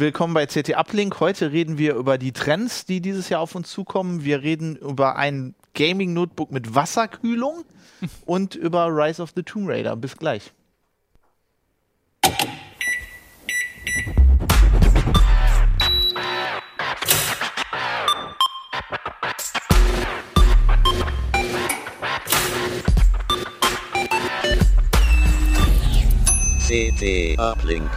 Willkommen bei CT Uplink. Heute reden wir über die Trends, die dieses Jahr auf uns zukommen. Wir reden über ein Gaming-Notebook mit Wasserkühlung und über Rise of the Tomb Raider. Bis gleich. CT Uplink.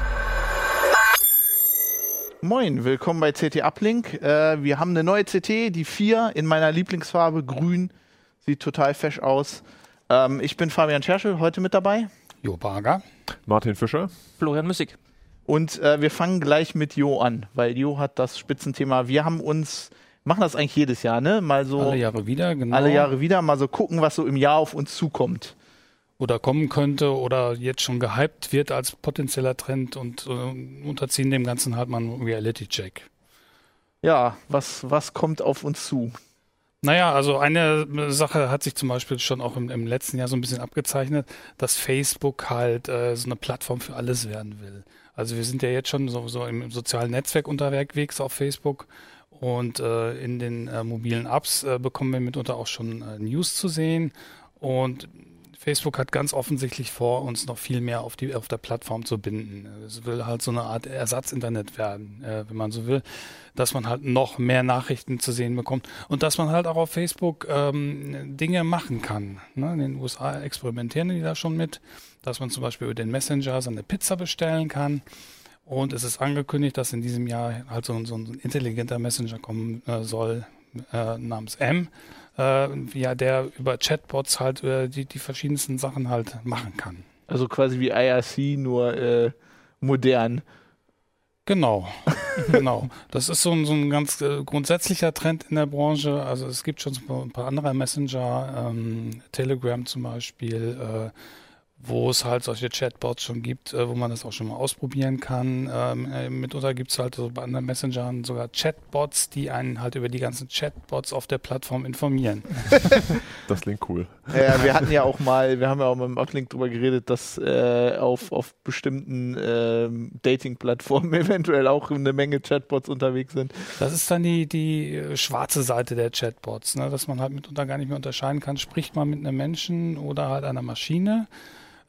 Moin, willkommen bei CT Uplink. Äh, wir haben eine neue CT, die 4 in meiner Lieblingsfarbe, grün. Sieht total fesch aus. Ähm, ich bin Fabian Scherschel, heute mit dabei. Jo Barger. Martin Fischer. Florian Müssig. Und äh, wir fangen gleich mit Jo an, weil Jo hat das Spitzenthema. Wir haben uns, machen das eigentlich jedes Jahr, ne? Mal so Alle Jahre wieder, genau. alle Jahre wieder, mal so gucken, was so im Jahr auf uns zukommt. Oder kommen könnte oder jetzt schon gehypt wird als potenzieller Trend und äh, unterziehen dem Ganzen halt mal einen Reality-Check. Ja, was, was kommt auf uns zu? Naja, also eine Sache hat sich zum Beispiel schon auch im, im letzten Jahr so ein bisschen abgezeichnet, dass Facebook halt äh, so eine Plattform für alles werden will. Also wir sind ja jetzt schon so, so im sozialen Netzwerk unterwegs auf Facebook und äh, in den äh, mobilen Apps äh, bekommen wir mitunter auch schon äh, News zu sehen und Facebook hat ganz offensichtlich vor, uns noch viel mehr auf, die, auf der Plattform zu binden. Es will halt so eine Art Ersatzinternet werden, äh, wenn man so will, dass man halt noch mehr Nachrichten zu sehen bekommt und dass man halt auch auf Facebook ähm, Dinge machen kann. Ne? In den USA experimentieren die da schon mit, dass man zum Beispiel über den Messenger seine Pizza bestellen kann. Und es ist angekündigt, dass in diesem Jahr halt so, so ein intelligenter Messenger kommen äh, soll äh, namens M äh, ja, der über Chatbots halt äh, die, die verschiedensten Sachen halt machen kann. Also quasi wie IRC, nur äh, modern. Genau, genau. Das ist so ein, so ein ganz äh, grundsätzlicher Trend in der Branche. Also es gibt schon so ein paar andere Messenger, ähm, Telegram zum Beispiel, äh, wo es halt solche Chatbots schon gibt, äh, wo man das auch schon mal ausprobieren kann. Ähm, äh, mitunter gibt es halt so bei anderen Messengern sogar Chatbots, die einen halt über die ganzen Chatbots auf der Plattform informieren. Das klingt cool. Ja, wir hatten ja auch mal, wir haben ja auch mit dem Uplink drüber geredet, dass äh, auf, auf bestimmten ähm, Dating-Plattformen eventuell auch eine Menge Chatbots unterwegs sind. Das ist dann die, die äh, schwarze Seite der Chatbots, ne? dass man halt mitunter gar nicht mehr unterscheiden kann, spricht man mit einem Menschen oder halt einer Maschine.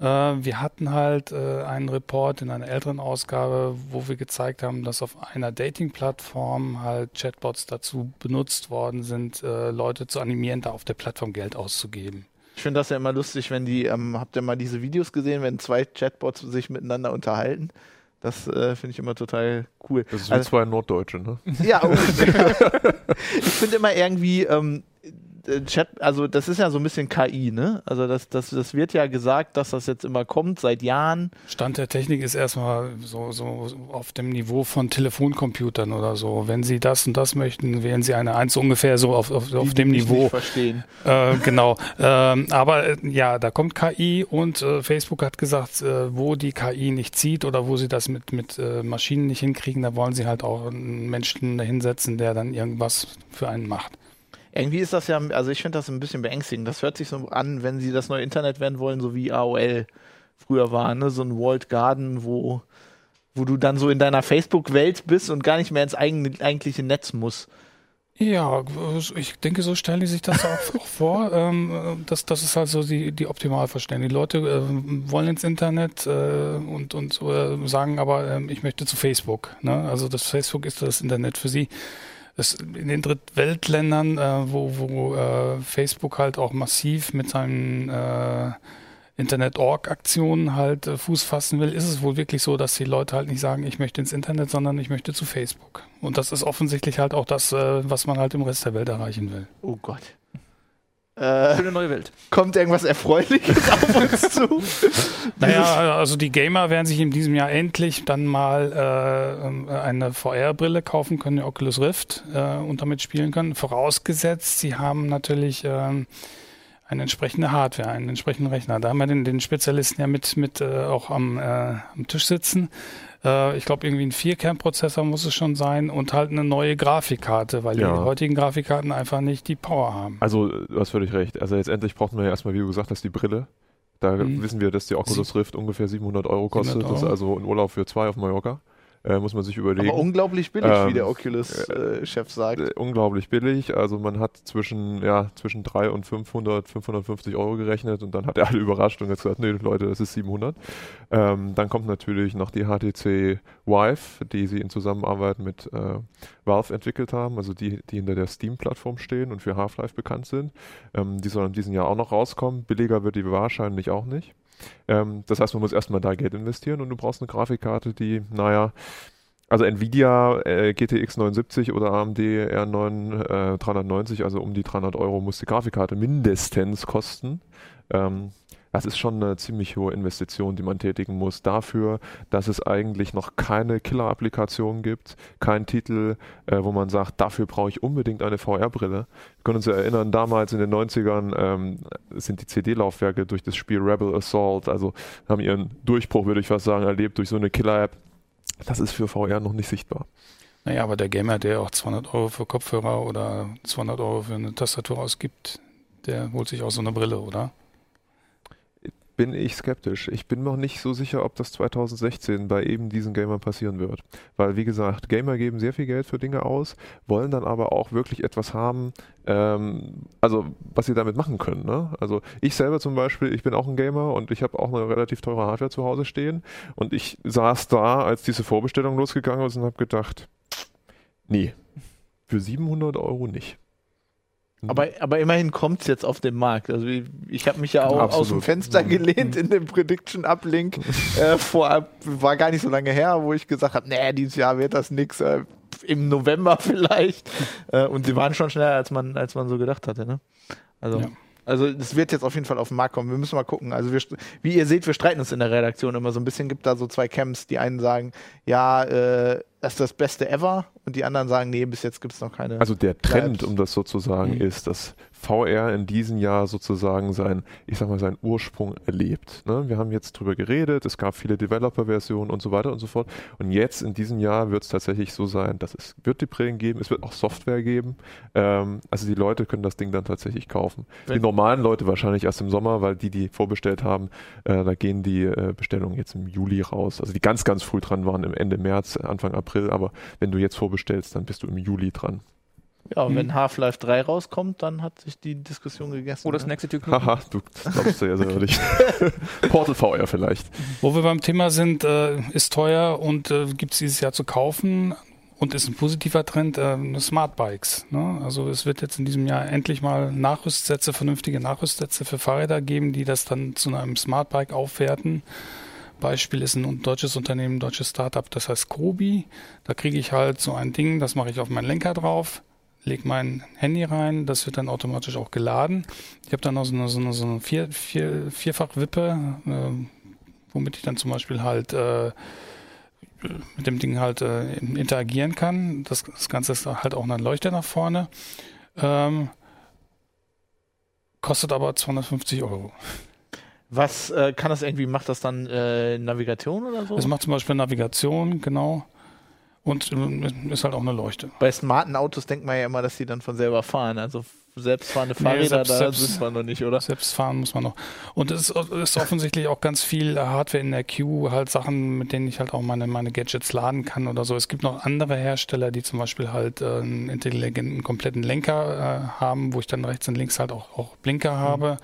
Äh, wir hatten halt äh, einen Report in einer älteren Ausgabe, wo wir gezeigt haben, dass auf einer Dating-Plattform halt Chatbots dazu benutzt worden sind, äh, Leute zu animieren, da auf der Plattform Geld auszugeben. Ich finde das ja immer lustig, wenn die, ähm, habt ihr mal diese Videos gesehen, wenn zwei Chatbots sich miteinander unterhalten? Das äh, finde ich immer total cool. Das ist wie zwei Norddeutsche, ne? Ja, ungefähr. ich finde immer irgendwie, ähm, äh, Chat, also das ist ja so ein bisschen KI, ne? Also das, das, das wird ja gesagt, dass das jetzt immer kommt, seit Jahren. Stand der Technik ist erstmal so, so auf dem Niveau von Telefoncomputern oder so. Wenn Sie das und das möchten, wählen Sie eine Eins ungefähr so auf, auf, auf Die, dem die Niveau. Nicht verstehen. Äh, genau. Ähm, aber äh, ja, da kommt KI und äh, Facebook hat gesagt, äh, wo die KI nicht zieht oder wo sie das mit, mit äh, Maschinen nicht hinkriegen, da wollen sie halt auch einen Menschen dahinsetzen, der dann irgendwas für einen macht. Irgendwie ist das ja, also ich finde das ein bisschen beängstigend. Das hört sich so an, wenn sie das neue Internet werden wollen, so wie AOL früher war, ne? So ein Walled Garden, wo, wo du dann so in deiner Facebook-Welt bist und gar nicht mehr ins eigene, eigentliche Netz musst. Ja, ich denke, so stellen die sich das auch, vor. Ähm, das, das ist halt so die, die Optimalverständnis. Die Leute äh, wollen ins Internet äh, und, und äh, sagen aber, ähm, ich möchte zu Facebook. Ne? Also das Facebook ist das Internet für sie. Es, in den Drittweltländern, äh, wo, wo äh, Facebook halt auch massiv mit seinen äh, Internet-Org-Aktionen halt äh, Fuß fassen will, ist es wohl wirklich so, dass die Leute halt nicht sagen, ich möchte ins Internet, sondern ich möchte zu Facebook. Und das ist offensichtlich halt auch das, äh, was man halt im Rest der Welt erreichen will. Oh Gott. Äh, Schöne neue Welt. kommt irgendwas Erfreuliches auf uns zu? Naja, also die Gamer werden sich in diesem Jahr endlich dann mal äh, eine VR-Brille kaufen können, die Oculus Rift, äh, und damit spielen können. Vorausgesetzt, sie haben natürlich ähm, eine entsprechende Hardware, einen entsprechenden Rechner. Da haben wir den, den Spezialisten ja mit, mit äh, auch am, äh, am Tisch sitzen. Äh, ich glaube, irgendwie ein Vierkernprozessor muss es schon sein und halt eine neue Grafikkarte, weil Ja. die heutigen Grafikkarten einfach nicht die Power haben. Also, du hast völlig recht. Also, letztendlich brauchten wir ja erstmal, wie du gesagt hast, die Brille. Da Mhm. wissen wir, dass die Oculus Rift ungefähr 700 Euro kostet. 700 Das ist Euro. also ein Urlaub für zwei auf Mallorca. Äh, muss man sich überlegen. Aber unglaublich billig, Ähm, wie der Oculus-Chef sagt. Äh, unglaublich billig. Also man hat zwischen, ja, zwischen 3 und 500, 550 Euro gerechnet und dann hat er alle überrascht und jetzt gesagt, nee Leute, das ist 700. Ähm, dann kommt natürlich noch die HTC Vive, die sie in Zusammenarbeit mit äh, Valve entwickelt haben, also die, die hinter der Steam-Plattform stehen und für Half-Life bekannt sind. Ähm, die soll in diesem Jahr auch noch rauskommen. Billiger wird die wahrscheinlich auch nicht. Ähm, das heißt, man muss erstmal da Geld investieren und du brauchst eine Grafikkarte, die, naja, also Nvidia äh, GTX 79 oder AMD R9 äh, 390, also um die 300 Euro muss die Grafikkarte mindestens kosten. Ähm, das ist schon eine ziemlich hohe Investition, die man tätigen muss dafür, dass es eigentlich noch keine Killer-Applikation gibt, kein Titel, äh, wo man sagt, dafür brauche ich unbedingt eine VR-Brille. Wir können uns erinnern, damals in den 90ern ähm, sind die CD-Laufwerke durch das Spiel Rebel Assault, also haben ihren Durchbruch, würde ich fast sagen, erlebt durch so eine Killer-App. Das ist für VR noch nicht sichtbar. Naja, aber der Gamer, der auch 200 Euro für Kopfhörer oder 200 Euro für eine Tastatur ausgibt, der holt sich auch so eine Brille, oder? Bin ich skeptisch. Ich bin noch nicht so sicher, ob das 2016 bei eben diesen Gamern passieren wird. Weil, wie gesagt, Gamer geben sehr viel Geld für Dinge aus, wollen dann aber auch wirklich etwas haben, ähm, also was sie damit machen können. Ne? Also ich selber zum Beispiel, ich bin auch ein Gamer und ich habe auch eine relativ teure Hardware zu Hause stehen und ich saß da, als diese Vorbestellung losgegangen ist und habe gedacht, nee, für 700 Euro nicht. Aber, aber immerhin kommt es jetzt auf den Markt. Also ich, ich habe mich ja auch Absolut. aus dem Fenster gelehnt in dem Prediction-Uplink. äh, vor, war gar nicht so lange her, wo ich gesagt habe, nee, dieses Jahr wird das nix. Äh, Im November vielleicht. äh, und sie waren schon schneller, als man, als man so gedacht hatte. Ne? Also. Ja. Also es wird jetzt auf jeden Fall auf den Markt kommen. Wir müssen mal gucken. Also wir, wie ihr seht, wir streiten uns in der Redaktion immer so ein bisschen. Gibt da so zwei Camps. Die einen sagen, ja, äh, das ist das Beste ever. Und die anderen sagen, nee, bis jetzt gibt es noch keine. Also der Trend, Bleibt. um das sozusagen, Mhm. ist, dass VR in diesem Jahr sozusagen sein, ich sag mal, seinen Ursprung erlebt. Ne? Wir haben jetzt drüber geredet, es gab viele Developer-Versionen und so weiter und so fort. Und jetzt in diesem Jahr wird es tatsächlich so sein, dass es wird die Brillen geben, es wird auch Software geben. Ähm, also die Leute können das Ding dann tatsächlich kaufen. Wenn- die normalen Leute wahrscheinlich erst im Sommer, weil die, die vorbestellt haben, äh, da gehen die äh, Bestellungen jetzt im Juli raus. Also die ganz, ganz früh dran waren im Ende März, Anfang April, aber wenn du jetzt vorbestellst, dann bist du im Juli dran. ja, und Mhm. wenn Half-Life 3 rauskommt, dann hat sich die Diskussion gegessen. Oh, das ne? nächste Tür. Haha, du glaubst sehr, sehr ehrlich. Portal VR vielleicht. Wo wir beim Thema sind, äh, ist teuer und äh, gibt es dieses Jahr zu kaufen und ist ein positiver Trend, äh, Smart Bikes. Ne? Also es wird jetzt in diesem Jahr endlich mal Nachrüstsätze, vernünftige Nachrüstsätze für Fahrräder geben, die das dann zu einem Smart Bike aufwerten. Beispiel ist ein deutsches Unternehmen, ein deutsches Startup, das heißt Kobi. Da kriege ich halt so ein Ding, das mache ich auf meinen Lenker drauf, lege mein Handy rein, das wird dann automatisch auch geladen. Ich habe dann noch so eine, so eine, so eine vier, vier, Vierfach-Wippe, äh, womit ich dann zum Beispiel halt äh, mit dem Ding halt äh, interagieren kann. Das, das Ganze ist halt auch ein Leuchter nach vorne. Ähm, kostet aber 250 Euro. Was äh, kann das irgendwie, macht das dann äh, Navigation oder so? Es macht zum Beispiel Navigation, genau. Und äh, ist halt auch eine Leuchte. Bei smarten Autos denkt man ja immer, dass die dann von selber fahren. Also selbstfahrende Nee, Fahrräder, selbst- da selbst- sind wir noch nicht, oder? Selbst fahren muss man noch. Und es ist, ist offensichtlich auch ganz viel Hardware in der Queue, halt Sachen, mit denen ich halt auch meine, meine Gadgets laden kann oder so. Es gibt noch andere Hersteller, die zum Beispiel halt äh, einen intelligenten, kompletten Lenker äh, haben, wo ich dann rechts und links halt auch, auch Blinker habe.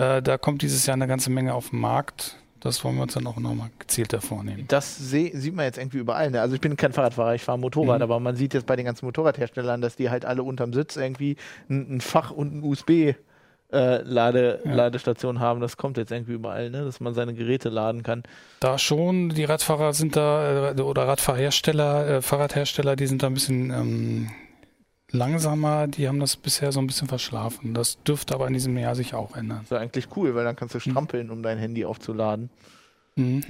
Äh, da kommt dieses Jahr eine ganze Menge auf den Markt. Das wollen wir uns dann auch nochmal gezielter vornehmen. Das sieht man jetzt irgendwie überall. Ne? Also ich bin kein Fahrradfahrer, ich fahre Motorrad, Mhm. aber man sieht jetzt bei den ganzen Motorradherstellern, dass die halt alle unterm Sitz irgendwie ein, ein Fach und ein USB äh, Lade, Ja. Ladestation haben. Das kommt jetzt irgendwie überall, ne? dass man seine Geräte laden kann. Da schon, die Radfahrer sind da, äh, oder Radfahrhersteller, äh, Fahrradhersteller, die sind da ein bisschen ähm, langsamer, die haben das bisher so ein bisschen verschlafen. Das dürfte aber in diesem Jahr sich auch ändern. Das ist ja eigentlich cool, weil dann kannst du strampeln, um dein Handy aufzuladen. Mhm.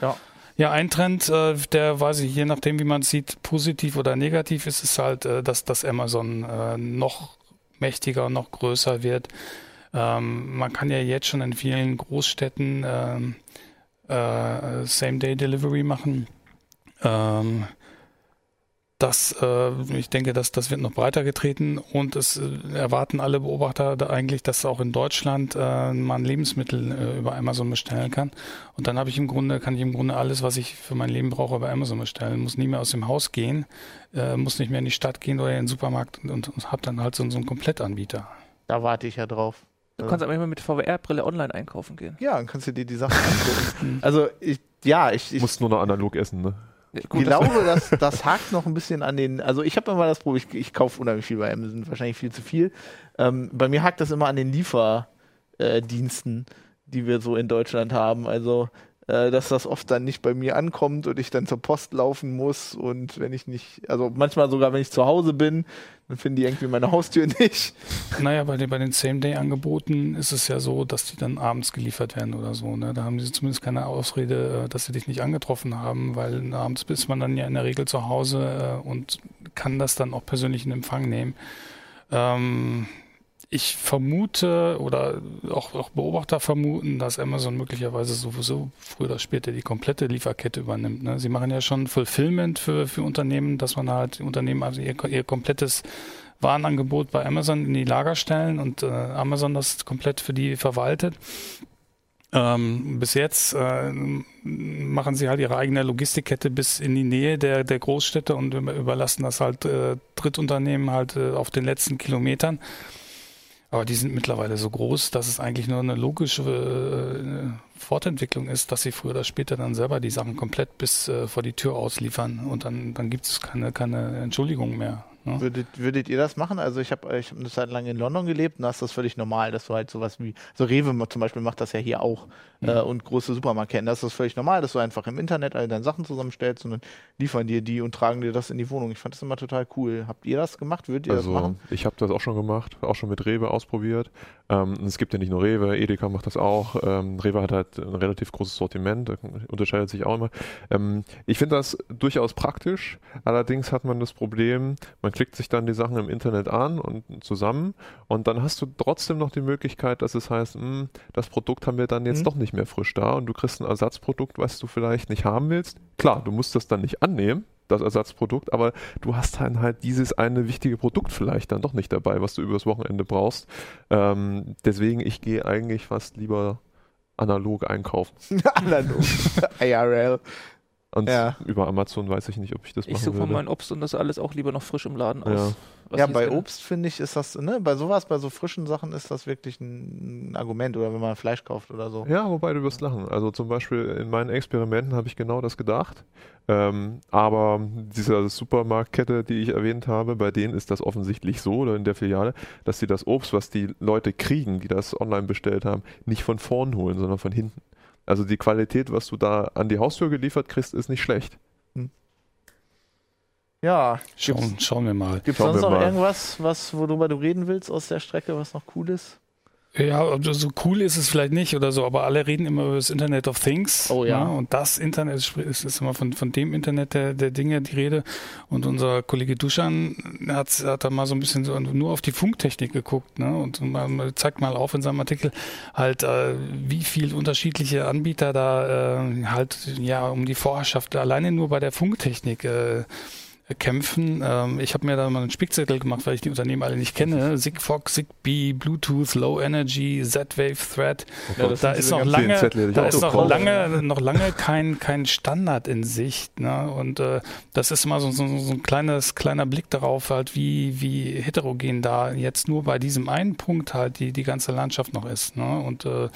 Ja. Ja, ein Trend, äh, der weiß ich, je nachdem, wie man es sieht, positiv oder negativ ist, ist halt, äh, dass das Amazon äh, noch mächtiger, noch größer wird. Ähm, man kann ja jetzt schon in vielen Großstädten ähm, äh, Same-Day-Delivery machen. Ähm, das, äh, ich denke, dass das wird noch breiter getreten und es äh, erwarten alle Beobachter da eigentlich, dass auch in Deutschland äh, man Lebensmittel äh, über Amazon bestellen kann. Und dann habe ich im Grunde, kann ich im Grunde alles, was ich für mein Leben brauche, über Amazon bestellen. Muss nie mehr aus dem Haus gehen, äh, muss nicht mehr in die Stadt gehen oder in den Supermarkt und, und, und habe dann halt so, so einen Komplettanbieter. Da warte ich ja drauf. Du kannst aber immer mit VR-Brille online einkaufen gehen. Ja, dann kannst du dir die Sachen angucken. also ich, ja, ich, ich Musst nur noch analog essen, ne? Ich glaube, dass das hakt noch ein bisschen an den. Also ich habe immer das Problem, ich, ich kaufe unheimlich viel bei Amazon, wahrscheinlich viel zu viel. Ähm, bei mir hakt das immer an den Lieferdiensten, die wir so in Deutschland haben. Also äh, dass das oft dann nicht bei mir ankommt und ich dann zur Post laufen muss und wenn ich nicht, also manchmal sogar wenn ich zu Hause bin, dann finden die irgendwie meine Haustür nicht. Naja, bei den, bei den Same-Day-Angeboten ist es ja so, dass die dann abends geliefert werden oder so. Ne? Da haben sie zumindest keine Ausrede, äh, dass sie dich nicht angetroffen haben, weil abends ist man dann ja in der Regel zu Hause äh, und kann das dann auch persönlich in Empfang nehmen. Ähm, ich vermute oder auch, auch Beobachter vermuten, dass Amazon möglicherweise sowieso früher oder später die komplette Lieferkette übernimmt. Ne? Sie machen ja schon Fulfillment für, für Unternehmen, dass man halt Unternehmen also ihr, ihr komplettes Warenangebot bei Amazon in die Lager stellen und äh, Amazon das komplett für die verwaltet. Ähm, bis jetzt äh, machen sie halt ihre eigene Logistikkette bis in die Nähe der, der Großstädte und überlassen das halt äh, Drittunternehmen halt äh, auf den letzten Kilometern. Aber die sind mittlerweile so groß, dass es eigentlich nur eine logische äh, Fortentwicklung ist, dass sie früher oder später dann selber die Sachen komplett bis äh, vor die Tür ausliefern und dann, dann gibt es keine, keine Entschuldigung mehr. Ne? Würdet, würdet ihr das machen? Also ich habe ich hab eine Zeit lang in London gelebt und da ist das völlig normal, dass du halt sowas wie, so Rewe zum Beispiel macht das ja hier auch Mhm. äh, und große Supermarktketten, das ist das völlig normal, dass du einfach im Internet all deine Sachen zusammenstellst und dann liefern dir die und tragen dir das in die Wohnung. Ich fand das immer total cool. Habt ihr das gemacht? Würdet ihr das Also machen? ich habe das auch schon gemacht, auch schon mit Rewe ausprobiert. Ähm, es gibt ja nicht nur Rewe, Edeka macht das auch. Ähm, Rewe hat halt ein relativ großes Sortiment, da unterscheidet sich auch immer. Ähm, ich finde das durchaus praktisch. Allerdings hat man das Problem, man klickt sich dann die Sachen im Internet an und zusammen und dann hast du trotzdem noch die Möglichkeit, dass es heißt, mh, das Produkt haben wir dann jetzt Mhm. doch nicht mehr frisch da und du kriegst ein Ersatzprodukt, was du vielleicht nicht haben willst. Klar, du musst das dann nicht annehmen, das Ersatzprodukt, aber du hast dann halt dieses eine wichtige Produkt vielleicht dann doch nicht dabei, was du übers Wochenende brauchst. Ähm, deswegen, ich gehe eigentlich fast lieber analog einkaufen. Analog. IRL. Und Ja. über Amazon weiß ich nicht, ob ich das Ich machen suche würde. mein Obst und das alles auch lieber noch frisch im Laden Ja. aus. Ja, ich bei jetzt Obst finde ich, ist das, ne, bei sowas, bei so frischen Sachen ist das wirklich ein, Argument oder wenn man Fleisch kauft oder so. Ja, wobei du wirst lachen. Also zum Beispiel in meinen Experimenten habe ich genau das gedacht. Ähm, aber dieser Supermarktkette, die ich erwähnt habe, bei denen ist das offensichtlich so oder in der Filiale, dass sie das Obst, was die Leute kriegen, die das online bestellt haben, nicht von vorn holen, sondern von hinten. Also die Qualität, was du da an die Haustür geliefert kriegst, ist nicht schlecht. Ja, Schauen, schauen wir mal. Gibt es sonst noch mal. irgendwas, was, worüber du reden willst aus der Strecke, was noch cool ist? Ja, also so cool ist es vielleicht nicht oder so, aber alle reden immer über das Internet of Things. Oh ja. Ne? Und das Internet ist, ist immer von, von dem Internet der, der Dinge die Rede. Und unser Kollege Duschan hat, hat da mal so ein bisschen so nur auf die Funktechnik geguckt ne? und mal, zeigt mal auf in seinem Artikel halt, äh, wie viel unterschiedliche Anbieter da äh, halt ja um die Vorherrschaft alleine nur bei der Funktechnik äh, kämpfen. Ähm, ich habe mir da mal einen Spickzettel gemacht, weil ich die Unternehmen alle nicht kenne. Sigfox, Zigbee, Bluetooth, Low Energy, Z-Wave, Thread. Ja, das da ist noch lange, Zettel da ist noch lange, noch lange kein, kein Standard in Sicht. Ne? Und äh, das ist immer so, so, so ein kleines, kleiner Blick darauf, halt, wie, wie heterogen da jetzt nur bei diesem einen Punkt halt die, die ganze Landschaft noch ist. Ne? Und äh,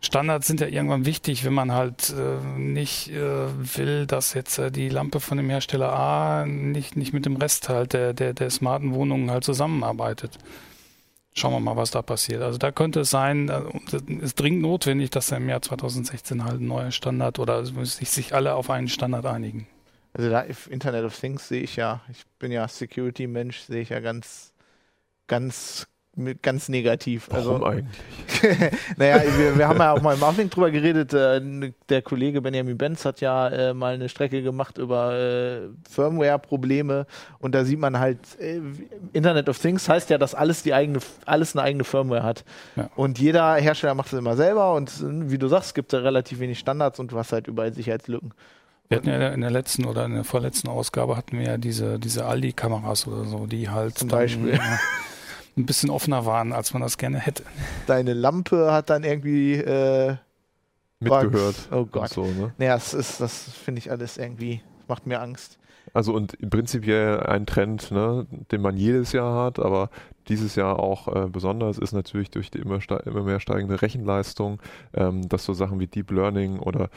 Standards sind ja irgendwann wichtig, wenn man halt äh, nicht äh, will, dass jetzt äh, die Lampe von dem Hersteller A nicht, nicht mit dem Rest halt der, der, der smarten Wohnungen halt zusammenarbeitet. Schauen wir mal, was da passiert. Also da könnte es sein, äh, es ist dringend notwendig, dass im Jahr 2016 halt ein neuer Standard oder sich, sich alle auf einen Standard einigen. Also da Internet of Things sehe ich ja, ich bin ja Security-Mensch, sehe ich ja ganz, ganz, mit- ganz negativ. Warum also, eigentlich? naja, wir, wir haben ja auch mal im Uplink drüber geredet. Äh, der Kollege Benjamin Benz hat ja äh, mal eine Strecke gemacht über äh, Firmware-Probleme und da sieht man halt, äh, Internet of Things heißt ja, dass alles die eigene, alles eine eigene Firmware hat. Ja. Und jeder Hersteller macht es immer selber und wie du sagst, gibt es da relativ wenig Standards und du hast halt überall Sicherheitslücken. Wir hatten ja in der letzten oder in der vorletzten Ausgabe hatten wir ja diese, diese Aldi-Kameras oder so, die halt Zum dann, Beispiel. ja, ein bisschen offener waren, als man das gerne hätte. Deine Lampe hat dann irgendwie äh, Mitgehört. Oh Gott. So, ne? Naja, das ist, das finde ich alles irgendwie, macht mir Angst. Also und im prinzipiell ein Trend, ne, den man jedes Jahr hat, aber dieses Jahr auch äh, besonders ist natürlich durch die immer, immer mehr steigende Rechenleistung, ähm, dass so Sachen wie Deep Learning oder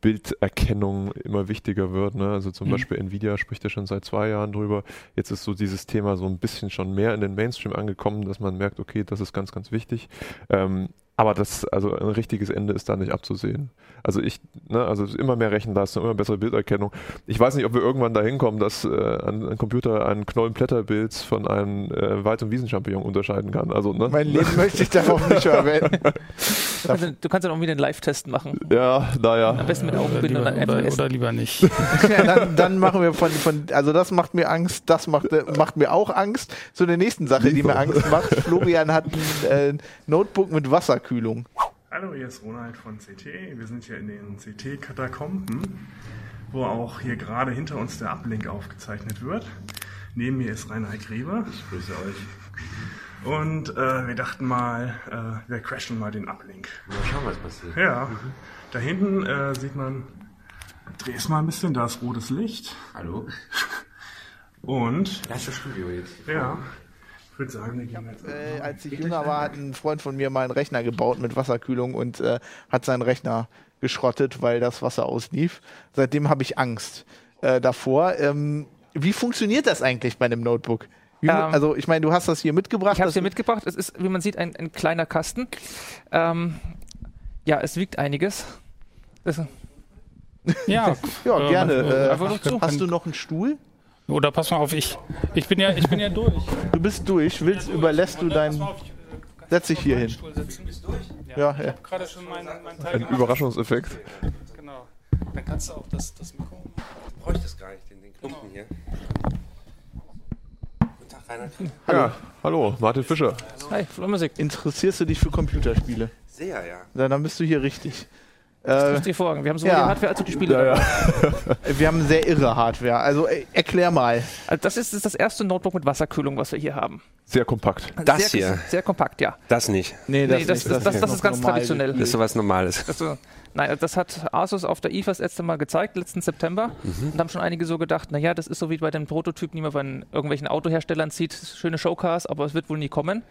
Bilderkennung immer wichtiger wird. Ne? Also zum Mhm. Beispiel Nvidia spricht ja schon seit zwei Jahren drüber. Jetzt ist so dieses Thema so ein bisschen schon mehr in den Mainstream angekommen, dass man merkt, okay, das ist ganz, ganz wichtig. Ähm, aber das, also ein richtiges Ende ist da nicht abzusehen. Also ich, ne, also immer mehr Rechenleistung, immer bessere Bilderkennung. Ich weiß nicht, ob wir irgendwann dahin kommen, dass äh, ein, ein Computer einen Knollen Blätterbild von einem äh, Wald- und Wiesenchampignon unterscheiden kann. Also, ne? Mein Leben möchte ich darauf nicht verwenden. Also, du kannst dann auch wieder einen Live-Test machen. ja, naja. Am besten mit Oder Augenbinden und lieber, oder, oder lieber nicht. ja, dann, dann machen wir von, von, also das macht mir Angst, das macht, macht mir auch Angst. Zu der nächsten Sache, die mir Angst macht. Florian hat ein äh, Notebook mit Wasserkühlung. Hallo, hier ist Ronald von CT. Wir sind hier in den CT-Katakomben, wo auch hier gerade hinter uns der Uplink aufgezeichnet wird. Neben mir ist Reinhard Grebe. Ich grüße euch. Und äh, wir dachten mal, äh, wir crashen mal den Uplink. Mal schauen, was passiert. Ja, da hinten äh, sieht man, dreh es mal ein bisschen, da ist rotes Licht. Hallo? Und, Da ist das Studio jetzt. ja, ich würde sagen, wir gehen jetzt. Äh, als ich jünger war, hat ein Freund von mir mal einen Rechner gebaut mit Wasserkühlung und äh, hat seinen Rechner geschrottet, weil das Wasser auslief. Seitdem habe ich Angst äh, davor. Ähm, wie funktioniert das eigentlich bei einem Notebook? Wie, Ähm, also ich meine, du hast das hier mitgebracht. Ich habe es das- hier mitgebracht. Es ist, wie man sieht, ein, ein kleiner Kasten. Ähm, ja, es wiegt einiges. Das, Ja, Ja, gerne. äh, hast du noch einen Stuhl? Oder pass mal auf, ich, ich bin ja, ich bin ja durch. Du bist durch. Willst, überlässt du deinen. Setz dich hier hin. Ja, ja. gerade schon meinen mein Teil Ein gemacht. Überraschungseffekt. Genau. Dann kannst du auch das, das Mikro. Du bräuchtest das gar nicht, den, den Klumpen hier. Guten Tag, Reinhard. Ja, hallo, Martin Fischer. hi, Flurmusik. Interessierst du dich für Computerspiele? Sehr, ja. Na, dann bist du hier richtig. Das Äh, ist die Vorrang. Wir haben so ja. die Hardware als auch die Spiele. Ja, dabei. ja. wir haben sehr irre Hardware. Also äh, erklär mal. Also das ist, ist das erste Notebook mit Wasserkühlung, was wir hier haben. Sehr kompakt. Das sehr, hier? Sehr kompakt, ja. Das nicht. Nee, Nee, das, das, das, das ist ganz traditionell. Das ist sowas Normales. Also, nein, das hat Asus auf der IFA das letzte Mal gezeigt, letzten September. Und haben schon einige so gedacht, naja, das ist so wie bei den Prototypen, die man bei irgendwelchen Autoherstellern sieht. Schöne Showcars, aber es wird wohl nie kommen.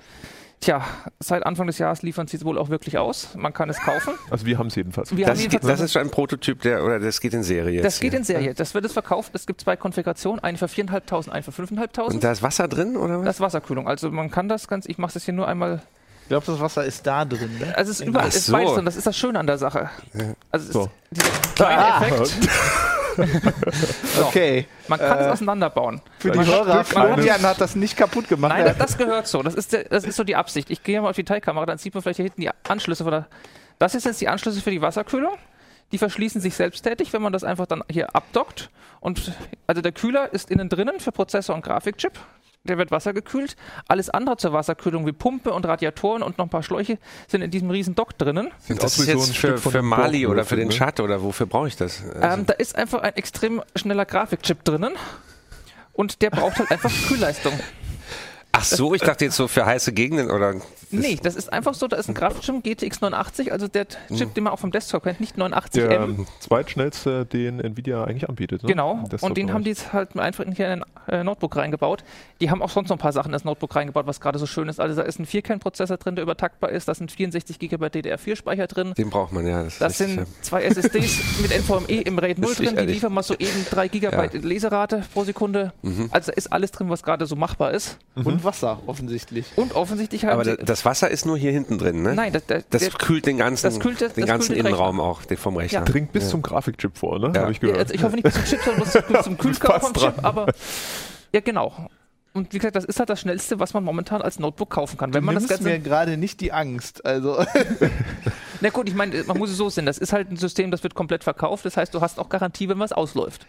Tja, seit Anfang des Jahres liefern sie es wohl auch wirklich aus. Man kann es kaufen. Also wir haben es jedenfalls. Wir haben Das, jedenfalls- das ist schon ein Prototyp, der, oder das geht in Serie jetzt. das geht in Serie. Das wird es verkauft. Es gibt zwei Konfigurationen, eine für 4.500, eine für 5.500. Und da ist Wasser drin, oder was? Das ist Wasserkühlung. Also man kann das ganz, ich mache das hier nur einmal Ich glaube, das Wasser ist da drin. Ne? Also es ist überall Ach ist so. beides drin. Das ist das Schöne an der Sache. Also es So. ist dieser kleine Ah. Effekt. Okay. Man kann es Äh, auseinanderbauen. Für die Hörer, Florian hat das nicht kaputt gemacht. Nein, das, das gehört so. Das ist, der, das ist so die Absicht. Ich gehe mal auf die Teilkamera, dann sieht man vielleicht hier hinten die Anschlüsse von der. Das ist jetzt die Anschlüsse für die Wasserkühlung. Die verschließen sich selbsttätig, wenn man das einfach dann hier abdockt. Und also der Kühler ist innen drinnen für Prozessor und Grafikchip. Der wird wassergekühlt. Alles andere zur Wasserkühlung wie Pumpe und Radiatoren und noch ein paar Schläuche sind in diesem riesen Dock drinnen. Sieht das aus ist jetzt ein für, Stück von für Mali oder für den ne? Chat oder wofür brauche ich das? Also, Ähm, da ist einfach ein extrem schneller Grafikchip drinnen. Und der braucht halt einfach Kühlleistung. ach so, ich dachte jetzt so für heiße Gegenden oder. Nee, das ist einfach so, da ist ein Grafikchip GTX 89, also der Chip, den man auch vom Desktop kennt, nicht 89M. Der ähm, zweitschnellste, den Nvidia eigentlich anbietet. Ne? Genau, und den haben die jetzt halt einfach in ein äh, Notebook reingebaut. Die haben auch sonst noch ein paar Sachen in das Notebook reingebaut, was gerade so schön ist. Also da ist ein Vierkernprozessor drin, der übertaktbar ist, da sind 64 GB DDR4-Speicher drin. Den braucht man, ja. Das, Das sind zwei SSDs mit NVMe im RAID 0 Ist drin, die liefern mal so eben 3 GB Leserate pro Sekunde. Mhm. Also da ist alles drin, was gerade so machbar ist. Und Wasser, offensichtlich. Und offensichtlich ja. haben Aber sie... da, das Wasser ist nur hier hinten drin, ne? nein, das, das, Das der, kühlt den ganzen, das kühlt das- den ganzen kühlt den Innenraum auch den vom Rechner. Ja. Dringt bis zum Grafikchip vor, ne? Ja. Habe ich Ja, gehört. also ich hoffe nicht bis zum Chip, sondern bis zum Kühlkörper vom Chip, aber ja genau. Und wie gesagt, das ist halt das Schnellste, was man momentan als Notebook kaufen kann. Wenn man das nimmst mir Ganze. gerade nicht die Angst. Also Na gut, ich meine, man muss es so sehen. Das ist halt ein System, das wird komplett verkauft. Das heißt, du hast auch Garantie, wenn was ausläuft.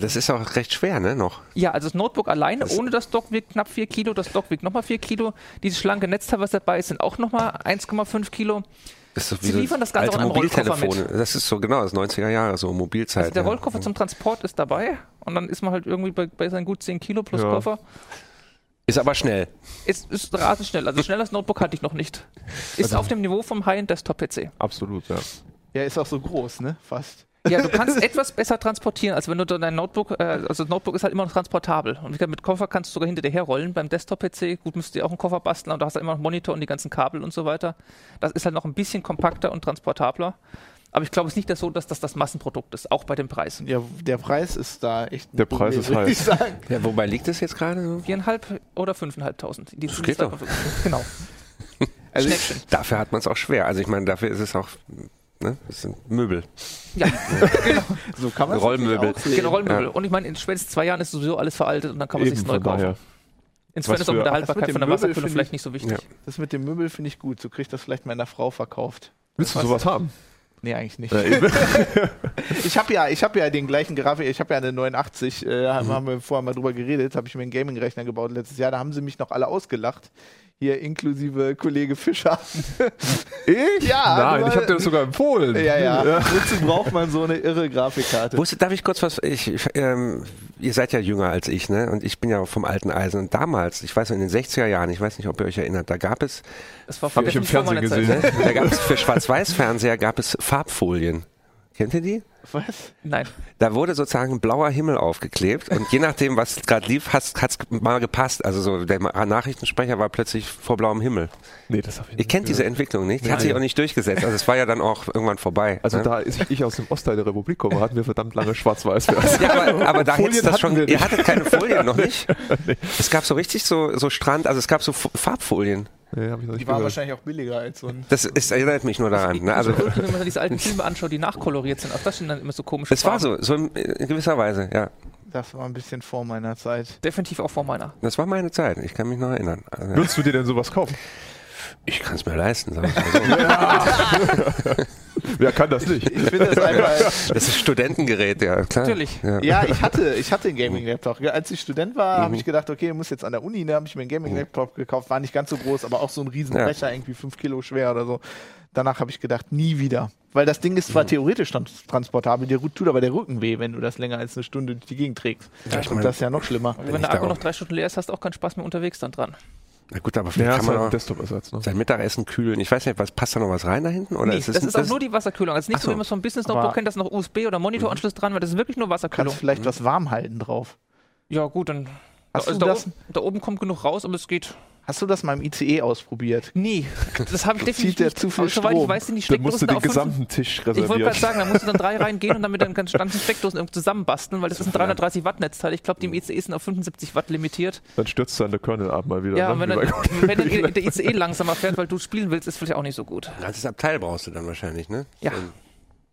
Das ist auch recht schwer, ne? Noch. Ja, also das Notebook alleine, ohne das Dock wiegt knapp 4 Kilo, das Dock wiegt nochmal 4 Kilo. Dieses schlanke Netzteil, was dabei ist, sind auch nochmal 1,5 Kilo. Das ist so wie Sie liefern das Ganze alte auch Mobiltelefone. Das ist so genau, das 90er Jahre, so Mobilzeit. Also der ja. Rollkoffer zum Transport ist dabei und dann ist man halt irgendwie bei, bei seinen gut 10 Kilo plus Ja. Koffer. Ist aber schnell. Ist, ist rasend schnell. Also schnelles Notebook hatte ich noch nicht. Ist Also- auf dem Niveau vom High-End-Desktop-PC. Absolut, ja. Ja, ist auch so groß, ne? Fast. Ja, du kannst etwas besser transportieren, als wenn du dein Notebook, äh, also das Notebook ist halt immer noch transportabel. Und wie gesagt, mit Koffer kannst du sogar hinter dir herrollen. Beim Desktop-PC, gut, müsst ihr auch einen Koffer basteln, aber du hast halt immer noch einen Monitor und die ganzen Kabel und so weiter. Das ist halt noch ein bisschen kompakter und transportabler. Aber ich glaube es ist nicht so, dass das das Massenprodukt ist, auch bei dem Preis. Ja, der Preis ist da echt. Der Preis ist heiß. Sagen. Ja, wobei liegt es jetzt gerade so? Viereinhalb oder fünfeinhalbtausend. Die Das geht doch. Genau. Also ich. Dafür hat man es auch schwer. Also ich meine, dafür ist es auch, ne, das sind Möbel. Ja, so kann man Rollmöbel. genau, Rollmöbel. Und ich meine, in spätestens zwei Jahren ist sowieso alles veraltet und dann kann man sich neu kaufen. daher. Insofern ist auch mit der Haltbarkeit mit von der Möbel Wasserkühlung finde vielleicht ich- nicht so wichtig. Ja. Das mit dem Möbel finde ich gut. So kriegt das vielleicht meiner Frau verkauft. Willst du Was? sowas haben? Nee, eigentlich nicht. Ja. Ich habe ja, ich habe ja den gleichen Grafik, ich habe ja eine 89, äh, haben- haben wir vorher mal drüber geredet, habe ich mir einen Gaming-Rechner gebaut letztes Jahr, da haben sie mich noch alle ausgelacht. Hier inklusive Kollege Fischer. ich? Ja, Nein, ich habe dir das sogar empfohlen. ja, ja. Wozu braucht man so eine irre Grafikkarte? Wusste, darf ich kurz was, ich, ähm, ihr seid ja jünger als ich, ne? Und ich bin ja vom alten Eisen. Und damals, ich weiß noch, in den 60er Jahren, ich weiß nicht, ob ihr euch erinnert, da gab es, Das war Hab ich im Fernsehen meiner Zeit. gesehen. ne? da gab es für Schwarz-Weiß-Fernseher gab es Farbfolien. Kennt ihr die? Was? Nein. Da wurde sozusagen ein blauer Himmel aufgeklebt und je nachdem, was gerade lief, hat es mal gepasst. Also so der Nachrichtensprecher war plötzlich vor blauem Himmel. Nee, das habe ich Ihr nicht kennt diese. Entwicklung nicht? Die hat Nein. sich auch nicht durchgesetzt. Also es war ja dann auch irgendwann vorbei. Also ne? da ist ich aus dem Ostteil der Republik komme, hatten wir verdammt lange Schwarz-Weiß-Fernsehen. Ja, aber, aber da hättest das schon. Ihr hattet keine Folien noch nicht. Es gab so richtig so, so Strand, also es gab so F- Farbfolien. Nee, hab ich noch Die waren gehört. wahrscheinlich auch billiger als so ein. Das ist, erinnert mich nur daran. Ne? Also Also, wenn man sich diese alten Filme anschaut, die nachkoloriert sind, auch das sind dann immer so komische es war so, so in, in gewisser Weise, ja. Das war ein bisschen vor meiner Zeit. Definitiv auch vor meiner. Das war meine Zeit. Ich kann mich noch erinnern. Also, Würdest du dir denn sowas kaufen? Ich kann es mir leisten. Sag ich mal so. Wer kann das nicht? Ich finde das einfach. Das ist Studentengerät, ja klar. Natürlich. Ja. Ja, ich hatte, ich hatte einen Gaming-Laptop. Als ich Student war, Mhm. habe ich gedacht, okay, du musst jetzt an der Uni, da habe ich mir einen Gaming-Laptop gekauft. War nicht ganz so groß, aber auch so ein riesen Ja. Becher, irgendwie fünf Kilo schwer oder so. Danach habe ich gedacht, nie wieder. Weil das Ding ist Mhm. zwar theoretisch trans- transportabel, dir tut aber der Rücken weh, wenn du das länger als eine Stunde durch die Gegend trägst. ich Und mein- das ist ja noch schlimmer. Wenn ich der Akku noch drei Stunden leer ist, hast du auch keinen Spaß mehr unterwegs dann dran. Na gut, aber Ja, vielleicht ist kann halt man Desktop-Ersatz. Ne? sein Mittagessen kühlen. Ich weiß nicht, was passt da noch was rein da hinten? Oder Nee, ist das es ist auch nur die Wasserkühlung. Also nicht so, so. wie man so ein Business Notebook kennt, das noch USB oder Monitoranschluss dran, weil das ist wirklich nur Wasserkühlung. Kannst vielleicht was warm halten drauf. Ja, gut, dann. Hast also du da, das- oben, da oben kommt genug raus, aber es geht. Hast du das mal im ICE ausprobiert? Nee, das habe ich Zieht definitiv der nicht. zu viel soweit ich Strom? weiß, sind die Dann musst du Steckdosen den gesamten Tisch Ich wollte reservieren. gerade sagen, da musst du dann drei reingehen und dann mit den ganzen Steckdosen irgendwie zusammenbasteln, weil das ist ein 330 Watt Netzteil. Ich glaube, die im ICE sind auf 75 Watt limitiert. Dann stürzt dann der Kernel ab mal wieder. Ja, ne? und wenn, dann, wenn dann der ICE langsamer fährt, weil du spielen willst, ist vielleicht auch nicht so gut. Ein ganzes Abteil brauchst du dann wahrscheinlich, ne? Ja. So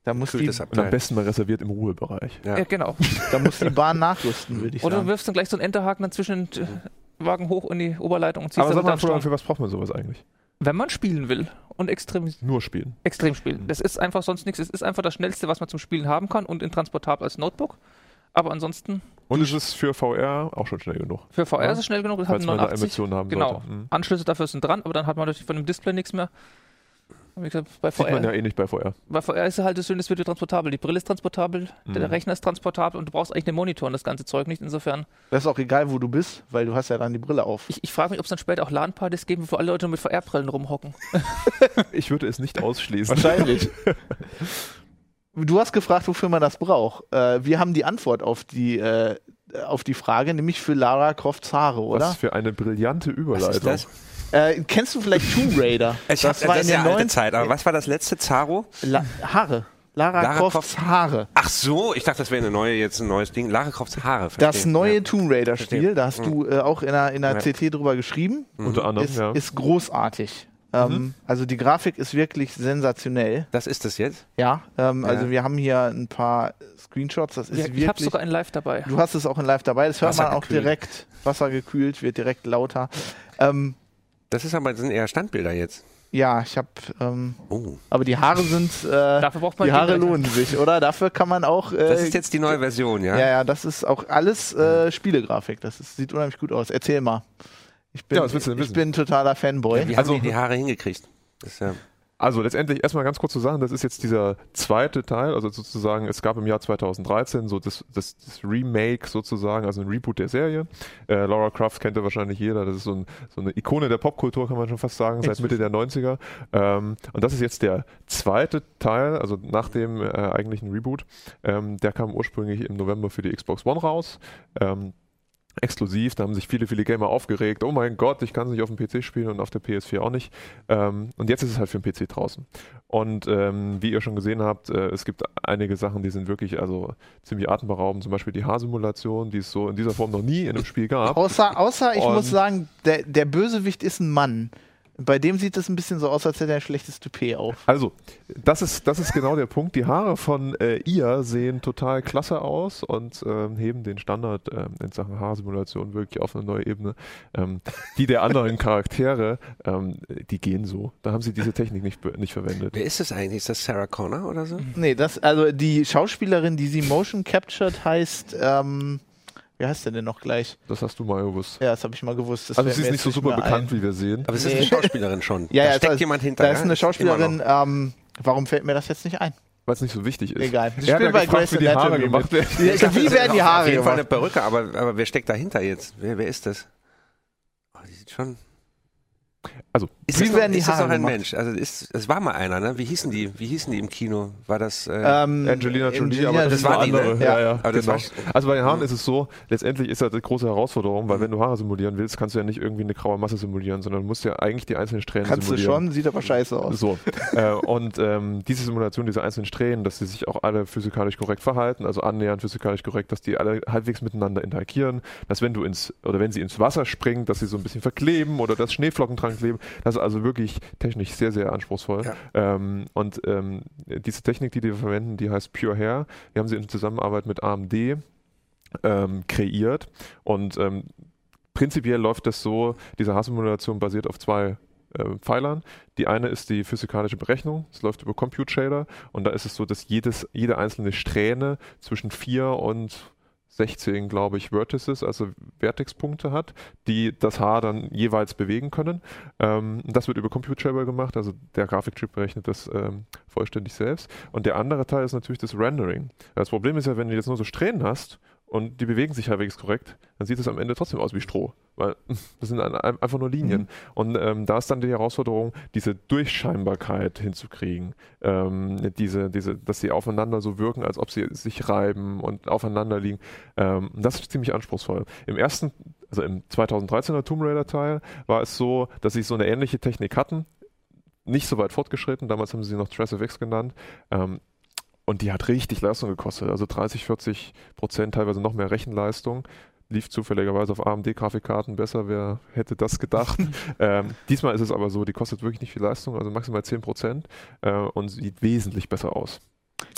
Da muss, die, am besten mal reserviert im Ruhebereich. Ja. Ja, genau. da muss die Bahn nachrüsten, würde ich Oder du sagen. wirfst dann gleich so einen Enterhaken dann zwischen den äh, Wagen hoch in die Oberleitung und ziehst Aber dann sag mal, dann für, was braucht man sowas eigentlich? Wenn man spielen will und extrem, Nur spielen. extrem spielen. Das ist einfach sonst nichts. Es ist einfach das Schnellste, was man zum Spielen haben kann und in transportabel als Notebook. Aber ansonsten, Und es ist für VR auch schon schnell genug. für VR Ja. ist es schnell genug. Das hat Falls man da 89. Emotionen haben Genau. sollte. Mhm. Anschlüsse dafür sind dran, aber dann hat man natürlich von dem Display nichts mehr. Wie gesagt, bei Sieht man VR, ja eh nicht bei VR. bei VR ist halt das Schöne, es wird ja transportabel. Die Brille ist transportabel, der Mhm. Rechner ist transportabel und du brauchst eigentlich den Monitor und das ganze Zeug nicht. Insofern, Das ist auch egal, wo du bist, weil du hast ja dann die Brille auf. ich, ich frage mich, ob es dann später auch LAN-Partys geben, wo alle Leute mit VR-Brillen rumhocken. Ich würde es nicht ausschließen. Wahrscheinlich. Du hast gefragt, wofür man das braucht. Äh, wir haben die Antwort auf die, äh, auf die Frage, nämlich für Lara Crofts Haare, oder? Was für eine brillante Was Überleitung. ist das? Äh, kennst du vielleicht Tomb Raider? Ich hab, das war ist ja alte neuen- Zeit. Aber was war das letzte? Zaro? La Haare. Lara, Lara Crofts Haare. Ach so, ich dachte, das wäre eine neue, jetzt ein neues Ding. Lara Crofts Haare. Das verstehe. neue Ja. Tomb Raider-Spiel, Verstehe. da hast du äh, auch in einer, in einer Ja. CT drüber geschrieben, Unter anderem, ist, ja. ist großartig. Ähm, also die Grafik ist wirklich sensationell. Das ist das jetzt? Ja, ähm, Ja. also wir haben hier ein paar Screenshots, das ist Ja, wirklich... ich habe sogar einen Live dabei. Du hast es auch in Live dabei, das hört man auch direkt. Wassergekühlt, wird direkt lauter. Ähm, Das ist aber, das sind eher Standbilder jetzt. ja, ich habe, ähm, Oh. aber die Haare sind, äh, Dafür braucht man die Haare lohnen sich, oder? Dafür kann man auch, äh, Das ist jetzt die neue Version, ja? ja, ja, das ist auch alles äh, Spielegrafik. Das ist, sieht unheimlich gut aus. Erzähl mal. Ich bin, Ja, ich bin totaler Fanboy. Wie Also- haben die die Haare hingekriegt? Das ist ja, Also letztendlich erstmal ganz kurz zu sagen, das ist jetzt dieser zweite Teil, also sozusagen, es gab im Jahr 2013 so das, das, das Remake sozusagen, also ein Reboot der Serie. Äh, Laura Croft kennt ja wahrscheinlich jeder, das ist so, ein, so, eine Ikone der Popkultur, kann man schon fast sagen, seit Mitte der 90er. Ähm, und das ist jetzt der zweite Teil, also nach dem äh, eigentlichen Reboot. Ähm, der kam ursprünglich im November für die Xbox One raus. Ähm, exklusiv. Da haben sich viele, viele Gamer aufgeregt. Oh mein Gott, ich kann es nicht auf dem PC spielen und auf der PS4 auch nicht. Ähm, und jetzt ist es halt für den PC draußen. Und ähm, wie ihr schon gesehen habt, äh, es gibt einige Sachen, die sind wirklich also ziemlich atemberaubend. Zum Beispiel die Haarsimulation, die es so in dieser Form noch nie in einem Spiel gab. Außer, außer ich Und- muss sagen, der, der Bösewicht ist ein Mann. Bei dem sieht es ein bisschen so aus, als hätte er ein schlechtes Toupet auf. Also, das ist, das ist genau der Punkt. Die Haare von äh, ihr sehen total klasse aus und ähm, heben den Standard ähm, in Sachen Haarsimulation wirklich auf eine neue Ebene. Ähm, die der anderen Charaktere, ähm, die gehen so. Da haben sie diese Technik nicht, nicht verwendet. Wer ist das eigentlich? Ist das Sarah Connor oder so? Nee, das, also die Schauspielerin, die sie motion captured, heißt, ähm, wie heißt der denn noch gleich? Das hast du mal gewusst. Ja, das habe ich mal gewusst. Das Also sie ist nicht so super bekannt, ein. wie wir sehen. Aber es ist eine Schauspielerin schon. Ja, da ja, steckt da, jemand hinter. Da ist eine Schauspielerin, ähm, warum fällt mir das jetzt nicht ein? Weil es nicht so wichtig ist. Egal. Sie ja bei wie die Haare gemacht werden. Ja, wie werden die Auf Haare jeden Fall eine gemacht? Perücke, aber, aber wer steckt dahinter jetzt? Wer, wer ist das? Oh, die sieht schon. Also, Ist Wie das noch, werden die ist das noch ein gemacht? Mensch? Also ist, es war mal einer, ne? Wie hießen die? Wie hießen die im Kino? War das? Äh, Ähm, Angelina Jolie, aber das, das war die, ne? andere. Ja. Ja, ja, genau. war- Also bei den Haaren ist es so, letztendlich ist das eine große Herausforderung, weil wenn du Haare simulieren willst, kannst du ja nicht irgendwie eine graue Masse simulieren, sondern du musst ja eigentlich die einzelnen Strähnen Kannst du simulieren. schon, sieht aber scheiße aus. So. äh, und ähm, diese Simulation, diese einzelnen Strähnen, dass sie sich auch alle physikalisch korrekt verhalten, also annähernd physikalisch korrekt, dass die alle halbwegs miteinander interagieren, dass wenn du ins, oder wenn sie ins Wasser springen, dass sie so ein bisschen verkleben oder dass Schneeflocken dran kleben. Das ist also wirklich technisch sehr, sehr anspruchsvoll. Ja. Ähm, und ähm, diese Technik, die die verwenden, die heißt Pure Hair. Die haben sie in Zusammenarbeit mit AMD ähm, kreiert. Und ähm, prinzipiell läuft das so, diese Haarsimulation basiert auf zwei äh, Pfeilern. Die eine ist die physikalische Berechnung, es läuft über Compute Shader und da ist es so, dass jedes, jede einzelne Strähne zwischen 4 und 16, glaube ich, Vertices, also Vertexpunkte hat, die das Haar dann jeweils bewegen können. Ähm, das wird über Compute gemacht, also der Grafikchip berechnet das ähm, vollständig selbst. Und der andere Teil ist natürlich das Rendering. Das Problem ist ja, wenn du jetzt nur so Strähnen hast und die bewegen sich halbwegs korrekt, dann sieht es am Ende trotzdem aus wie Stroh, weil das sind ein- ein- einfach nur Linien. Und ähm, da ist dann die Herausforderung, diese Durchscheinbarkeit hinzukriegen, ähm, diese, diese, dass sie aufeinander so wirken, als ob sie sich reiben und aufeinander liegen. Ähm, das ist ziemlich anspruchsvoll. Im ersten, also im 2013er Tomb Raider Teil war es so, dass sie so eine ähnliche Technik hatten, nicht so weit fortgeschritten, damals haben sie sie noch Trace of X genannt. Ähm, und die hat richtig Leistung gekostet, also 30, 40 Prozent, teilweise noch mehr Rechenleistung. Lief zufälligerweise auf AMD-Grafikkarten besser, wer hätte das gedacht. ähm, diesmal ist es aber so, die kostet wirklich nicht viel Leistung, also maximal 10 Prozent äh, und sieht wesentlich besser aus.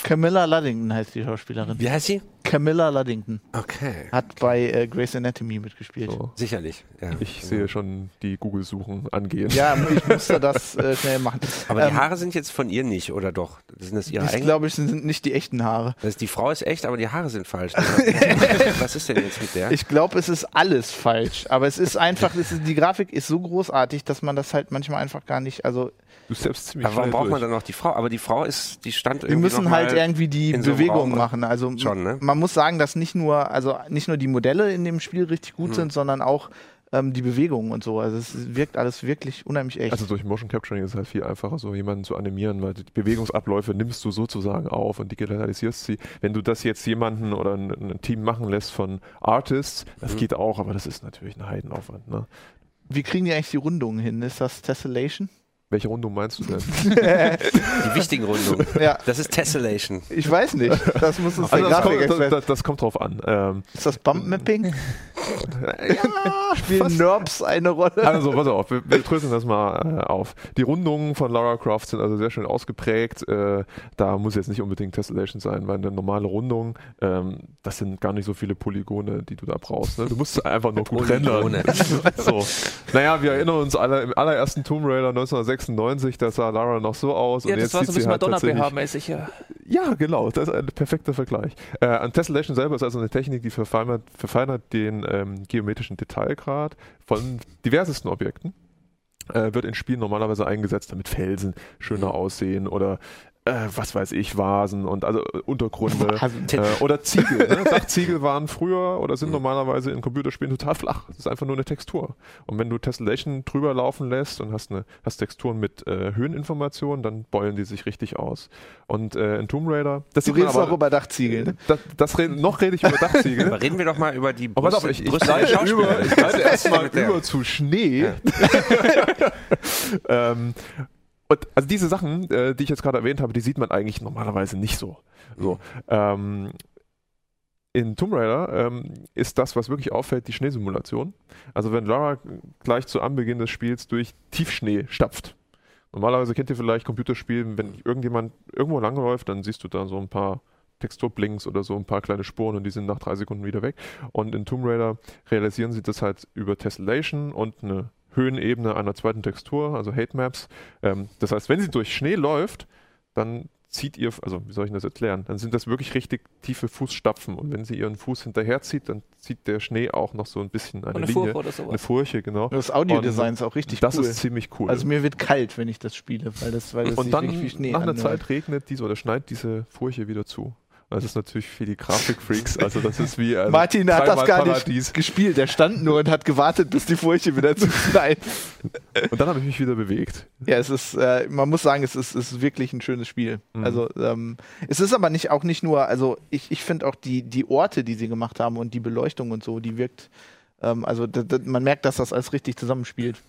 Camilla Luddington heißt die Schauspielerin. Wie heißt sie? Camilla Luddington Okay. hat bei äh, Grey's Anatomy mitgespielt. So. Sicherlich. Ja. Ich sehe schon die Google-Suchen angehen. Ja, ich musste das äh, schnell machen. Aber die Ähm, Haare sind jetzt von ihr nicht, oder doch? Sind das ihre eigenen? glaube ich sind nicht die echten Haare. Das ist, die Frau ist echt, aber die Haare sind falsch. Was ist denn jetzt mit der? Ich glaube, es ist alles falsch. Aber es ist einfach, es ist, die Grafik ist so großartig, dass man das halt manchmal einfach gar nicht. Also Du selbst ziemlich aber warum braucht man durch. dann noch die Frau? Aber die Frau ist, die stand wir irgendwie müssen noch halt irgendwie die in so machen. Also Schon, ne? man muss sagen, dass nicht nur, also nicht nur die Modelle in dem Spiel richtig gut Hm. sind, sondern auch ähm, die Bewegungen und so. Also es wirkt alles wirklich unheimlich echt. Also durch Motion Capturing ist es halt viel einfacher, so jemanden zu animieren, weil die Bewegungsabläufe nimmst du sozusagen auf und digitalisierst sie. Wenn du das jetzt jemanden oder ein, ein Team machen lässt von Artists, das Mhm. geht auch, aber das ist natürlich ein Heidenaufwand. Ne? Wie kriegen die eigentlich die Rundungen hin? Ist das Tessellation? Welche Rundung meinst du denn? Die wichtigen Rundungen. ja, Das ist Tessellation. ich weiß nicht. Das muss uns der Also das, kommt, das, das, kommt drauf an. Ähm, Ist das Bump-Mapping? ja, Spielen Nerbs eine Rolle? Also, pass auf, wir, wir dröseln das mal äh, auf. Die Rundungen von Lara Croft sind also sehr schön ausgeprägt. Äh, da muss jetzt nicht unbedingt Tessellation sein, weil eine normale Rundung, ähm, das sind gar nicht so viele Polygone, die du da brauchst. Ne? Du musst einfach nur gut Polygone. rendern. so. Naja, wir erinnern uns alle im allerersten Tomb Raider 1996, da sah Lara noch so aus. Ja, und das jetzt war so ein sieht sie bisschen halt Madonna-BH-mäßig, ja. ja, genau, das ist ein perfekter Vergleich. Äh, und Tessellation selber ist also eine Technik, die verfeinert, verfeinert den ähm, geometrischen Detailgrad von diversesten Objekten. äh, wird in Spielen normalerweise eingesetzt, damit Felsen schöner aussehen oder äh, was weiß ich, Vasen und also äh, Untergründe äh, oder Ziegel. Ne? Dachziegel waren früher oder sind normalerweise in Computerspielen total flach. Das ist einfach nur eine Textur. Und wenn du Tessellation drüber laufen lässt und hast, eine, hast Texturen mit äh, Höheninformationen, dann beulen die sich richtig aus. Und äh, in Tomb Raider, das Du redest aber- auch über Dachziegel. Ne? das, das reden, noch rede ich über Dachziegel. Aber reden wir doch mal über die Aber pass Brüste, auf, ich, ich Schauspieler. über, ich erstmal über zu Schnee. ähm, und also diese Sachen, äh, die ich jetzt gerade erwähnt habe, die sieht man eigentlich normalerweise nicht so. so ähm, in Tomb Raider ähm, ist das, was wirklich auffällt, die Schneesimulation. Also wenn Lara gleich zu Anbeginn des Spiels durch Tiefschnee stapft. Normalerweise kennt ihr vielleicht Computerspiele, wenn irgendjemand irgendwo langläuft, dann siehst du da so ein paar Texturblinks oder so ein paar kleine Spuren und die sind nach drei Sekunden wieder weg. Und in Tomb Raider realisieren sie das halt über Tessellation und eine Höhenebene einer zweiten Textur, also Hate Maps. Ähm, das heißt, wenn sie durch Schnee läuft, dann zieht ihr, also wie soll ich das erklären, dann sind das wirklich richtig tiefe Fußstapfen und wenn sie ihren Fuß hinterherzieht, dann zieht der Schnee auch noch so ein bisschen eine, eine Linie, Furche oder eine sowas. Furche, genau. Das Audiodesign ist auch richtig das cool. ist ziemlich cool. also mir wird kalt, wenn ich das spiele, weil das, weil das und sich dann wirklich wie Schnee nach einer anhört. Zeit regnet diese oder schneit diese Furche wieder zu. Das ist natürlich für die Grafikfreaks, also das ist wie ein Martin hat das gar Paradies. nicht gespielt. Der stand nur und hat gewartet, bis die Furche wieder zu knallt. Und dann habe ich mich wieder bewegt. Ja, es ist, äh, man muss sagen, es ist, es ist wirklich ein schönes Spiel. Mhm. Also, ähm, es ist aber nicht auch nicht nur, also ich, ich finde auch die, die Orte, die sie gemacht haben und die Beleuchtung und so, die wirkt, ähm, also man merkt, dass das alles richtig zusammenspielt.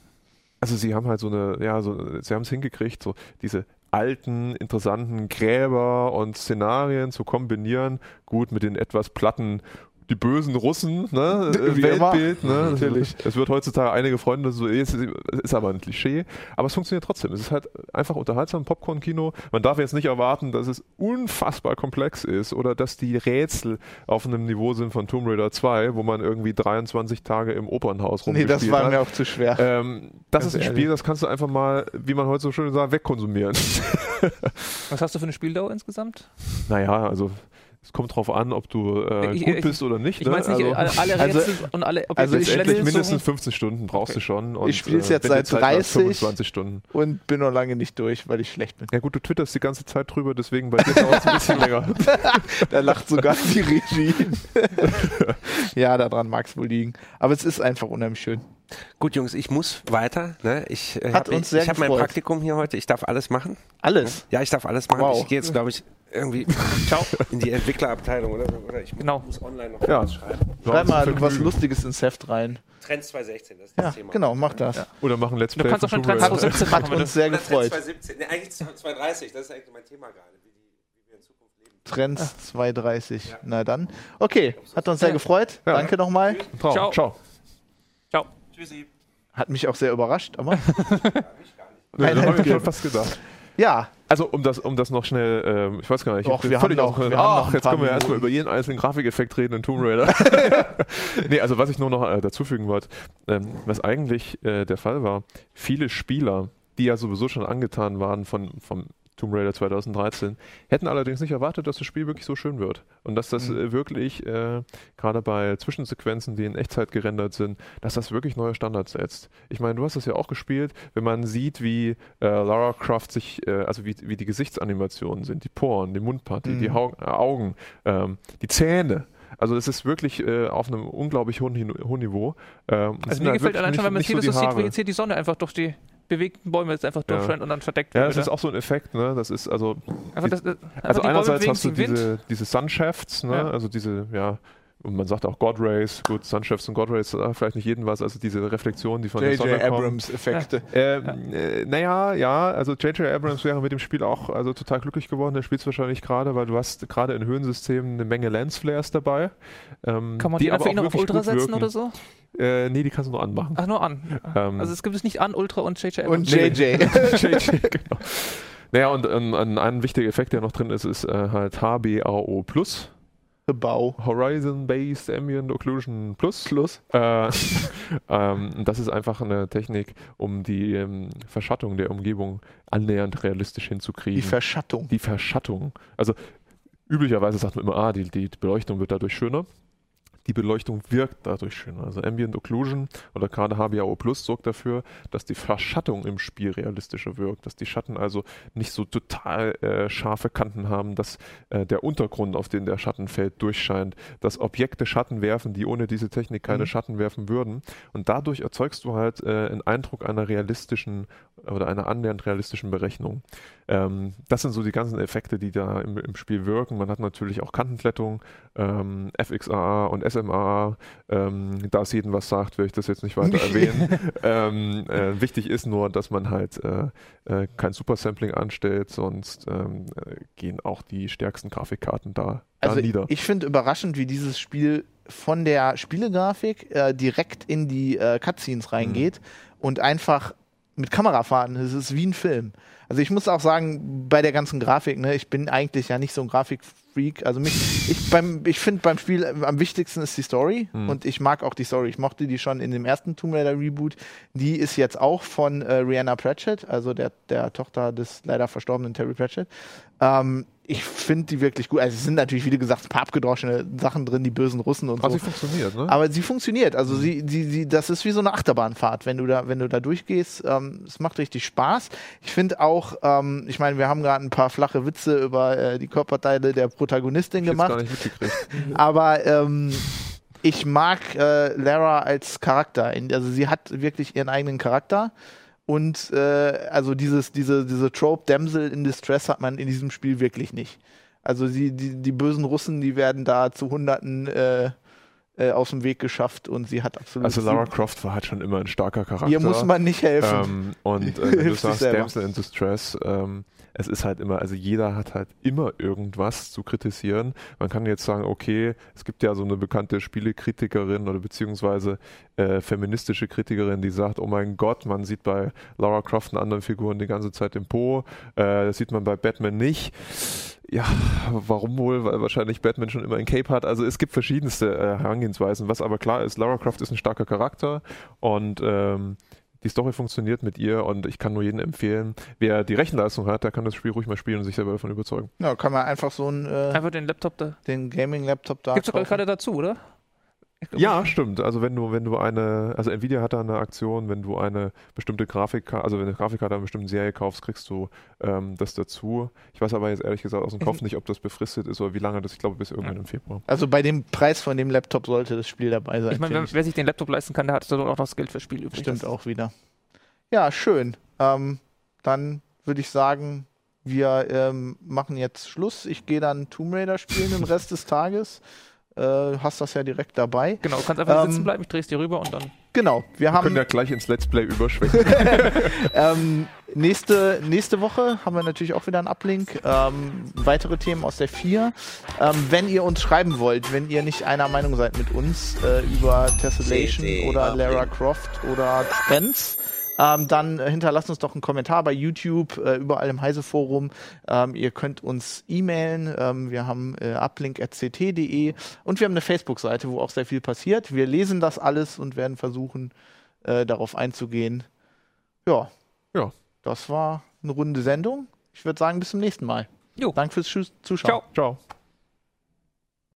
Also sie haben halt so eine, ja, so, sie haben es hingekriegt, so diese alten, interessanten Gräber und Szenarien zu kombinieren, gut mit den etwas platten die bösen Russen, ne? äh, Wie immer. Weltbild, ne? Natürlich. Es wird heutzutage einige Freunde so, ist, ist aber ein Klischee, aber es funktioniert trotzdem. Es ist halt einfach unterhaltsam, Popcorn-Kino. Man darf jetzt nicht erwarten, dass es unfassbar komplex ist oder dass die Rätsel auf einem Niveau sind von Tomb Raider 2, wo man irgendwie 23 Tage im Opernhaus Nee, rumgespielt das war hat. mir auch zu schwer. Ähm, das Ganz ist ein ehrlich. Spiel, das kannst du einfach mal, wie man heute so schön sagt, wegkonsumieren. Was hast du für eine Spieldauer insgesamt? naja, also es kommt drauf an, ob du äh, gut ich- bist oder nicht. Ich ne? meine nicht also, alle, alle also- Rätsel und alle Objekte. also ich letztendlich mindestens so- 15 Stunden brauchst du Okay. schon. Und, Ich spiel's äh, jetzt seit Zeit läuft, 30. 25 Stunden. Und bin noch lange nicht durch, weil ich schlecht bin. Ja gut, du twitterst die ganze Zeit drüber, deswegen bei dir dauert es ein bisschen länger. Da lacht sogar die Regie. ja, daran mag es wohl liegen. Aber es ist einfach unheimlich schön. Gut, Jungs, ich muss weiter. Ne? Ich äh, Hat hab, habe mein. Praktikum hier heute. Ich darf alles machen. Alles. Ja, ich darf alles machen. Wow. Ich gehe jetzt, glaube ich, irgendwie Ciao. in die Entwicklerabteilung oder, oder ich Genau. muss online noch Ja. was schreiben. Schreib mal was Lustiges ins Heft rein. Trends 2016, das ist Ja, das Thema. genau, mach das. Oder machen Let's Du Play kannst doch von schon Raider. 2017 Hat machen, wenn uns du sehr Oder Trends gefreut. 2017. Nee, eigentlich 2030, das ist eigentlich mein Thema gerade. Wie, wir in Zukunft leben. Trends 230. Na dann. Okay, hat uns sehr gefreut. Ja. Danke nochmal. Ciao. Ciao. Ciao. Tschüssi. Hat mich auch sehr überrascht, aber Nee, Keine das habe ich schon fast gedacht. Ja, Also um das, um das noch schnell, ähm, ich weiß gar nicht, ich wir völlig haben noch- wir haben Ach, ein jetzt können wir erstmal über jeden einzelnen Grafikeffekt reden in Tomb Raider. nee, also was ich nur noch äh, dazufügen wollte, ähm, was eigentlich äh, der Fall war, viele Spieler, die ja sowieso schon angetan waren von, vom Tomb Raider 2013, hätten allerdings nicht erwartet, dass das Spiel wirklich so schön wird. Und dass das Mhm. äh, wirklich, äh, gerade bei Zwischensequenzen, die in Echtzeit gerendert sind, dass das wirklich neue Standards setzt. Ich meine, du hast das ja auch gespielt, wenn man sieht, wie äh, Lara Croft sich, äh, also wie, wie die Gesichtsanimationen sind, die Poren, die Mundpartie, Mhm. die Hau äh, Augen, ähm, die Zähne. Also es ist wirklich äh, auf einem unglaublich hohen, hohen Niveau. Ähm, es Also mir halt gefällt allein schon, wenn man das so sieht, wie jetzt hier die Sonne einfach durch die bewegten Bäume jetzt einfach Ja. durchscheint und dann verdeckt Ja, wird. das ist auch so ein Effekt, ne? Das ist also einfach das, das, einfach Also die einerseits hast du diese, diese Sunshafts, ne? Ja. also diese, ja, und man sagt auch God Rays, gut, Sunshafts und God Rays, äh, vielleicht nicht jedem was, also diese Reflexion, die von der Sonne J.J. Abrams-Effekte. Ähm, äh, naja, ja, also J.J. Abrams wäre mit dem Spiel auch also total glücklich geworden. Der spielt es wahrscheinlich gerade, weil du hast gerade in Höhensystemen eine Menge Lensflares dabei. Ähm, Kann man die, einfach ihn noch auf Ultra setzen wirken. oder so? Äh, nee, die kannst du nur anmachen. Ach, nur an. Ähm, Also es gibt es nicht an Ultra und JJ Und Abrams. JJ. JJ, genau. Naja, und ähm, ein, ein wichtiger Effekt, der noch drin ist, ist äh, halt HBAO Plus. Bau. Horizon Based Ambient Occlusion Plus. Plus. Äh, ähm, das ist einfach eine Technik, um die ähm, Verschattung der Umgebung annähernd realistisch hinzukriegen. Die Verschattung. die Verschattung. Also üblicherweise sagt man immer, ah, die, die Beleuchtung wird dadurch schöner. Die Beleuchtung wirkt dadurch schön. Also Ambient Occlusion oder gerade HBAO Plus sorgt dafür, dass die Verschattung im Spiel realistischer wirkt, dass die Schatten also nicht so total äh, scharfe Kanten haben, dass äh, der Untergrund, auf den der Schatten fällt, durchscheint, dass Objekte Schatten werfen, die ohne diese Technik keine mhm. Schatten werfen würden. Und dadurch erzeugst du halt äh, einen Eindruck einer realistischen oder einer annähernd realistischen Berechnung. Ähm, das sind so die ganzen Effekte, die da im, im Spiel wirken. Man hat natürlich auch Kantenglättung, ähm, FXAA und SMA. Ähm, da es jedem was sagt, will ich das jetzt nicht weiter erwähnen. ähm, äh, wichtig ist nur, dass man halt äh, äh, kein Supersampling anstellt, sonst ähm, äh, gehen auch die stärksten Grafikkarten da, also da nieder. Ich finde überraschend, wie dieses Spiel von der Spielegrafik äh, direkt in die äh, Cutscenes reingeht mhm. und einfach mit Kamerafahrten. Es ist wie ein Film. Also ich muss auch sagen, bei der ganzen Grafik, ne, ich bin eigentlich ja nicht so ein Grafikfreak. Also mich, ich ich finde beim Spiel am wichtigsten ist die Story mhm. und ich mag auch die Story. Ich mochte die schon in dem ersten Tomb Raider Reboot. Die ist jetzt auch von äh, Rihanna Pratchett, also der, der Tochter des leider verstorbenen Terry Pratchett. Ähm, ich finde die wirklich gut. Also es sind natürlich, wie gesagt, ein paar abgedroschene Sachen drin, die bösen Russen und Aber so. sie funktioniert, ne? Aber sie funktioniert. Also sie, sie, sie, das ist wie so eine Achterbahnfahrt, wenn du da, wenn du da durchgehst. Ähm, es macht richtig Spaß. Ich finde auch, ähm, ich meine, wir haben gerade ein paar flache Witze über äh, die Körperteile der Protagonistin ich gemacht. Gar nicht mitgekriegt. Aber ähm, ich mag äh, Lara als Charakter. Also sie hat wirklich ihren eigenen Charakter. Und äh, also dieses, diese, diese Trope Damsel in Distress hat man in diesem Spiel wirklich nicht. Also die, die, die bösen Russen, die werden da zu Hunderten äh, äh, aus dem Weg geschafft und sie hat absolut. Also Lara Croft war halt schon immer ein starker Charakter. Ihr muss man nicht helfen. Ähm, und äh, du sagst Damsel in Distress, ähm, es ist halt immer, also jeder hat halt immer irgendwas zu kritisieren. Man kann jetzt sagen, okay, es gibt ja so eine bekannte Spielekritikerin oder beziehungsweise äh, feministische Kritikerin, die sagt, oh mein Gott, man sieht bei Laura Croft und anderen Figuren die ganze Zeit im Po, äh, das sieht man bei Batman nicht. Ja, warum wohl? Weil wahrscheinlich Batman schon immer ein Cape hat. Also es gibt verschiedenste äh, Herangehensweisen. Was aber klar ist, Lara Croft ist ein starker Charakter und ähm, die Story funktioniert mit ihr und ich kann nur jedem empfehlen, wer die Rechenleistung hat, der kann das Spiel ruhig mal spielen und sich selber davon überzeugen. Ja, kann man einfach so einen äh, einfach den Laptop da. Den Gaming-Laptop da. Gibt es gerade dazu, oder? Ja, stimmt. Also wenn du, wenn du eine, also Nvidia hat da eine Aktion, wenn du eine bestimmte Grafikkarte, also wenn du eine Grafikkarte einer bestimmten Serie kaufst, kriegst du ähm, das dazu. Ich weiß aber jetzt ehrlich gesagt aus dem Kopf nicht, ob das befristet ist oder wie lange das, ich glaube bis irgendwann im Februar. Also bei dem Preis von dem Laptop sollte das Spiel dabei sein. Ich meine, wer sich den Laptop leisten kann, der hat dann auch noch das Geld fürs Spiel übrig. Stimmt auch wieder. Ja, schön. Ähm, dann würde ich sagen, wir ähm, machen jetzt Schluss. Ich gehe dann Tomb Raider spielen den Rest des Tages. Äh, hast das ja direkt dabei. Genau, du kannst einfach ähm, sitzen bleiben, ich drehe es dir rüber und dann. Genau, wir, wir haben. können ja gleich ins Let's Play überschwenken. ähm, nächste, nächste Woche haben wir natürlich auch wieder einen Uplink. Ähm, weitere Themen aus der 4. Ähm, wenn ihr uns schreiben wollt, wenn ihr nicht einer Meinung seid mit uns äh, über Tessellation oder Lara Croft oder Spence ähm, dann äh, hinterlasst uns doch einen Kommentar bei YouTube, äh, überall im Heise-Forum. Ähm, ihr könnt uns e-mailen. Ähm, wir haben äh, uplink.ct.de und wir haben eine Facebook-Seite, wo auch sehr viel passiert. Wir lesen das alles und werden versuchen, äh, darauf einzugehen. Ja. Ja. Das war eine runde Sendung. Ich würde sagen, bis zum nächsten Mal. Jo. Danke fürs Zuschauen. Ciao. Ciao.